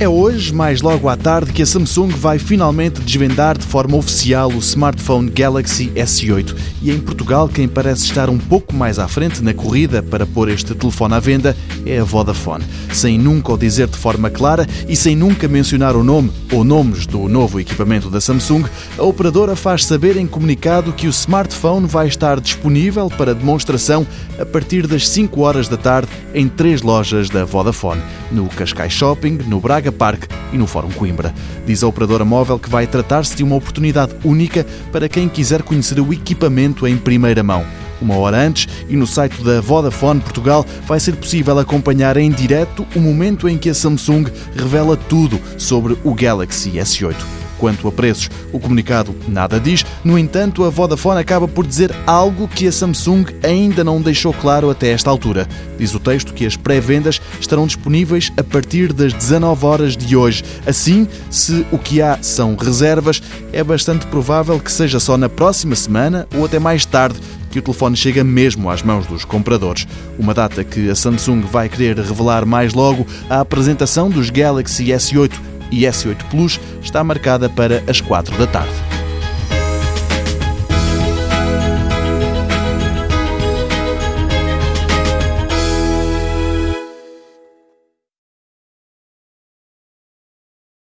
É hoje, mais logo à tarde, que a Samsung vai finalmente desvendar de forma oficial o smartphone Galaxy S8. E em Portugal, quem parece estar um pouco mais à frente na corrida para pôr este telefone à venda é a Vodafone. Sem nunca o dizer de forma clara e sem nunca mencionar o nome ou nomes do novo equipamento da Samsung, a operadora faz saber em comunicado que o smartphone vai estar disponível para demonstração a partir das 5 horas da tarde em três lojas da Vodafone: no Cascais Shopping, no Braga Parque e no Fórum Coimbra. Diz a operadora móvel que vai tratar-se de uma oportunidade única para quem quiser conhecer o equipamento em primeira mão. Uma hora antes, e no site da Vodafone Portugal, vai ser possível acompanhar em direto o momento em que a Samsung revela tudo sobre o Galaxy S8. Quanto a preços, o comunicado nada diz, no entanto, a Vodafone acaba por dizer algo que a Samsung ainda não deixou claro até esta altura. Diz o texto que as pré-vendas estarão disponíveis a partir das 19 horas de hoje. Assim, se o que há são reservas, é bastante provável que seja só na próxima semana ou até mais tarde que o telefone chega mesmo às mãos dos compradores. Uma data que a Samsung vai querer revelar mais logo a apresentação dos Galaxy S8 e S8 Plus está marcada para as 4 da tarde.